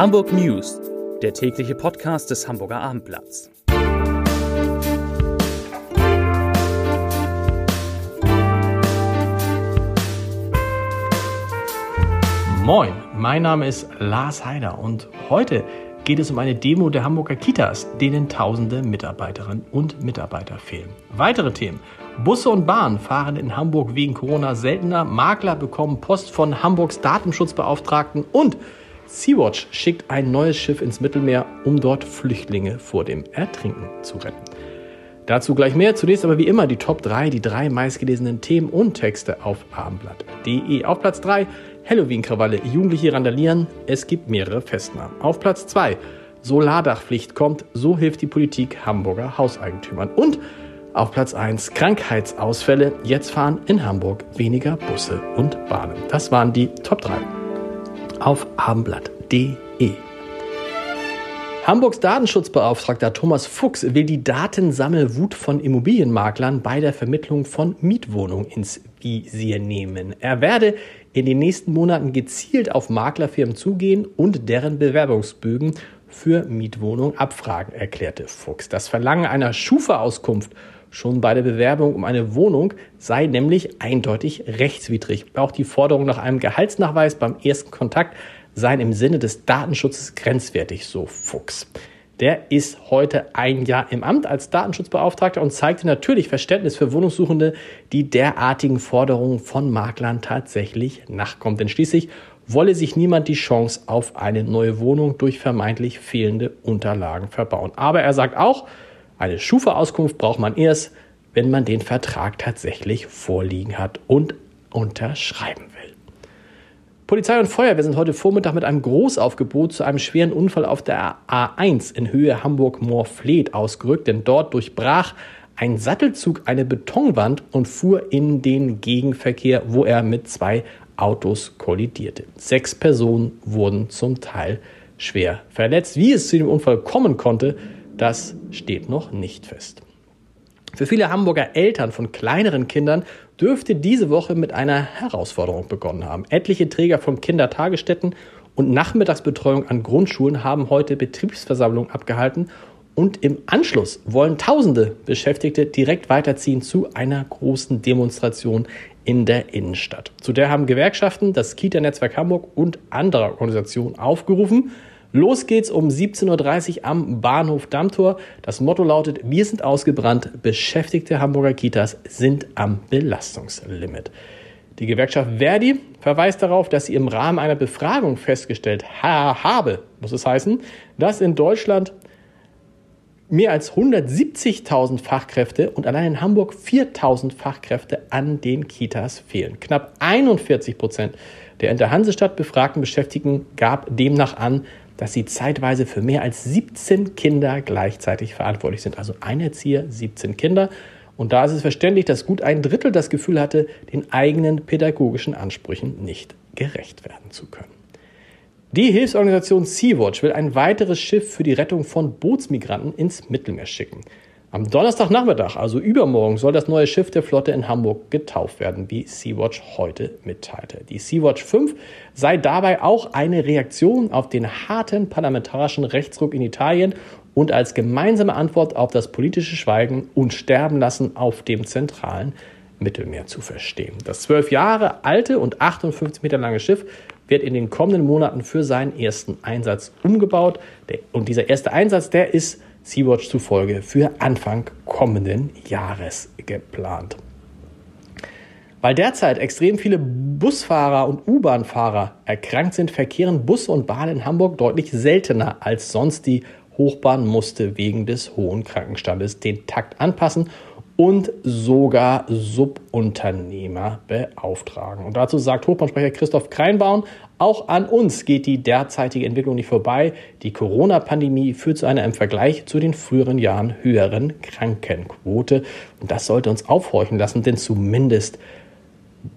Hamburg News, der tägliche Podcast des Hamburger Abendblatts. Moin, mein Name ist Lars Heider und heute geht es um eine Demo der Hamburger Kitas, denen tausende Mitarbeiterinnen und Mitarbeiter fehlen. Weitere Themen. Busse und Bahnen fahren in Hamburg wegen Corona seltener, Makler bekommen Post von Hamburgs Datenschutzbeauftragten und Sea-Watch schickt ein neues Schiff ins Mittelmeer, um dort Flüchtlinge vor dem Ertrinken zu retten. Dazu gleich mehr. Zunächst aber wie immer die Top 3, die drei meistgelesenen Themen und Texte auf abendblatt.de. Auf Platz 3 Halloween-Krawalle, Jugendliche randalieren, es gibt mehrere Festnahmen. Auf Platz 2 Solardachpflicht kommt, so hilft die Politik Hamburger Hauseigentümern. Und auf Platz 1 Krankheitsausfälle, jetzt fahren in Hamburg weniger Busse und Bahnen. Das waren die Top 3 auf abendblatt.de. Hamburgs Datenschutzbeauftragter Thomas Fuchs will die Datensammelwut von Immobilienmaklern bei der Vermittlung von Mietwohnungen ins Visier nehmen. Er werde in den nächsten Monaten gezielt auf Maklerfirmen zugehen und deren Bewerbungsbögen für Mietwohnungen abfragen, erklärte Fuchs. Das Verlangen einer Schufa-Auskunft schon bei der Bewerbung um eine Wohnung sei nämlich eindeutig rechtswidrig. Auch die Forderung nach einem Gehaltsnachweis beim ersten Kontakt seien im Sinne des Datenschutzes grenzwertig, so Fuchs. Der ist heute ein Jahr im Amt als Datenschutzbeauftragter und zeigte natürlich Verständnis für Wohnungssuchende, die derartigen Forderungen von Maklern tatsächlich nachkommt. Denn schließlich wolle sich niemand die Chance auf eine neue Wohnung durch vermeintlich fehlende Unterlagen verbauen. Aber er sagt auch, eine Schufa-Auskunft braucht man erst, wenn man den Vertrag tatsächlich vorliegen hat und unterschreiben will. Polizei und Feuerwehr sind heute Vormittag mit einem Großaufgebot zu einem schweren Unfall auf der A1 in Höhe Hamburg-Moorfleet ausgerückt, denn dort durchbrach ein Sattelzug eine Betonwand und fuhr in den Gegenverkehr, wo er mit zwei Autos kollidierte. Sechs Personen wurden zum Teil schwer verletzt. Wie es zu dem Unfall kommen konnte, das steht noch nicht fest. Für viele Hamburger Eltern von kleineren Kindern dürfte diese Woche mit einer Herausforderung begonnen haben. Etliche Träger von Kindertagesstätten und Nachmittagsbetreuung an Grundschulen haben heute Betriebsversammlungen abgehalten und im Anschluss wollen Tausende Beschäftigte direkt weiterziehen zu einer großen Demonstration in der Innenstadt. Zu der haben Gewerkschaften, das Kita-Netzwerk Hamburg und andere Organisationen aufgerufen. Los geht's um 17.30 Uhr am Bahnhof Dammtor. Das Motto lautet, wir sind ausgebrannt, beschäftigte Hamburger Kitas sind am Belastungslimit. Die Gewerkschaft Verdi verweist darauf, dass sie im Rahmen einer Befragung festgestellt ha habe, muss es heißen, dass in Deutschland mehr als 170.000 Fachkräfte und allein in Hamburg 4.000 Fachkräfte an den Kitas fehlen. Knapp 41 Prozent der in der Hansestadt befragten Beschäftigten gab demnach an, dass sie zeitweise für mehr als 17 Kinder gleichzeitig verantwortlich sind. Also ein Erzieher, 17 Kinder. Und da ist es verständlich, dass gut ein Drittel das Gefühl hatte, den eigenen pädagogischen Ansprüchen nicht gerecht werden zu können. Die Hilfsorganisation Sea-Watch will ein weiteres Schiff für die Rettung von Bootsmigranten ins Mittelmeer schicken. Am Donnerstagnachmittag, also übermorgen, soll das neue Schiff der Flotte in Hamburg getauft werden, wie Sea-Watch heute mitteilte. Die Sea-Watch 5 sei dabei auch eine Reaktion auf den harten parlamentarischen Rechtsruck in Italien und als gemeinsame Antwort auf das politische Schweigen und Sterben lassen auf dem zentralen Mittelmeer zu verstehen. Das zwölf Jahre alte und 58 Meter lange Schiff wird in den kommenden Monaten für seinen ersten Einsatz umgebaut. Und dieser erste Einsatz, der ist Sea-Watch zufolge für Anfang kommenden Jahres geplant. Weil derzeit extrem viele Busfahrer und U-Bahn-Fahrer erkrankt sind, verkehren Busse und Bahnen in Hamburg deutlich seltener als sonst. Die Hochbahn musste wegen des hohen Krankenstandes den Takt anpassen und sogar Subunternehmer beauftragen. Und dazu sagt Hochbahnsprecher Christoph Kreinbaum, auch an uns geht die derzeitige Entwicklung nicht vorbei. Die Corona-Pandemie führt zu einer im Vergleich zu den früheren Jahren höheren Krankenquote. Und das sollte uns aufhorchen lassen, denn zumindest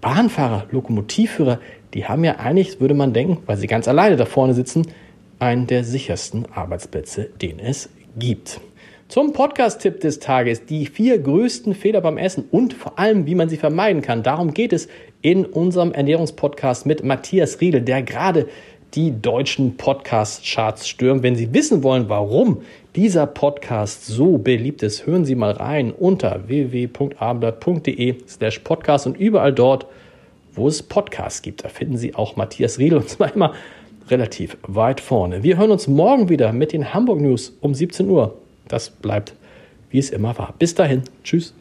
Bahnfahrer, Lokomotivführer, die haben ja eigentlich, würde man denken, weil sie ganz alleine da vorne sitzen, einen der sichersten Arbeitsplätze, den es gibt. Zum Podcast-Tipp des Tages, die vier größten Fehler beim Essen und vor allem, wie man sie vermeiden kann. Darum geht es in unserem Ernährungspodcast mit Matthias Riedel, der gerade die deutschen Podcast-Charts stürmt. Wenn Sie wissen wollen, warum dieser Podcast so beliebt ist, hören Sie mal rein unter www.abendblatt.de slash podcast und überall dort, wo es Podcasts gibt. Da finden Sie auch Matthias Riedel und zwar immer relativ weit vorne. Wir hören uns morgen wieder mit den Hamburg News um 17 Uhr. Das bleibt, wie es immer war. Bis dahin. Tschüss.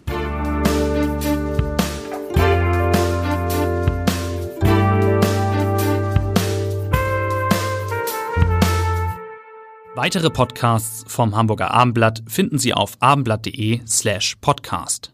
Weitere Podcasts vom Hamburger Abendblatt finden Sie auf abendblatt.de slash podcast.